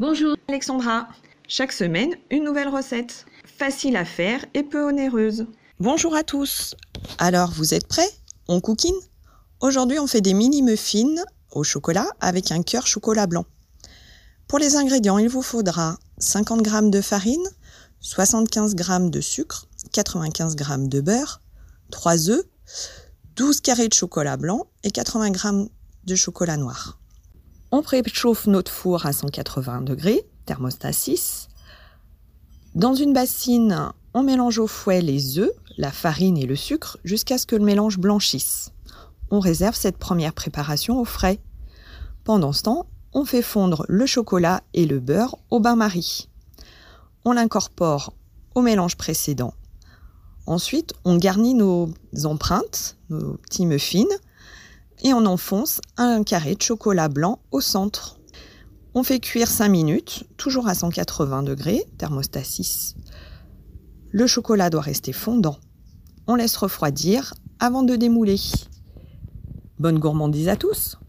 Bonjour Alexandra. Chaque semaine, une nouvelle recette. Facile à faire et peu onéreuse. Bonjour à tous. Alors, vous êtes prêts? On cookine Aujourd'hui, on fait des mini muffins au chocolat avec un cœur chocolat blanc. Pour les ingrédients, il vous faudra 50 g de farine, 75 g de sucre, 95 g de beurre, 3 œufs, 12 carrés de chocolat blanc et 80 g de chocolat noir. On préchauffe notre four à 180 degrés, thermostat 6. Dans une bassine, on mélange au fouet les œufs, la farine et le sucre jusqu'à ce que le mélange blanchisse. On réserve cette première préparation au frais. Pendant ce temps, on fait fondre le chocolat et le beurre au bain-marie. On l'incorpore au mélange précédent. Ensuite, on garnit nos empreintes, nos petits muffins, et on enfonce un carré de chocolat blanc au centre. On fait cuire 5 minutes, toujours à 180 degrés, thermostat 6. Le chocolat doit rester fondant. On laisse refroidir avant de démouler. Bonne gourmandise à tous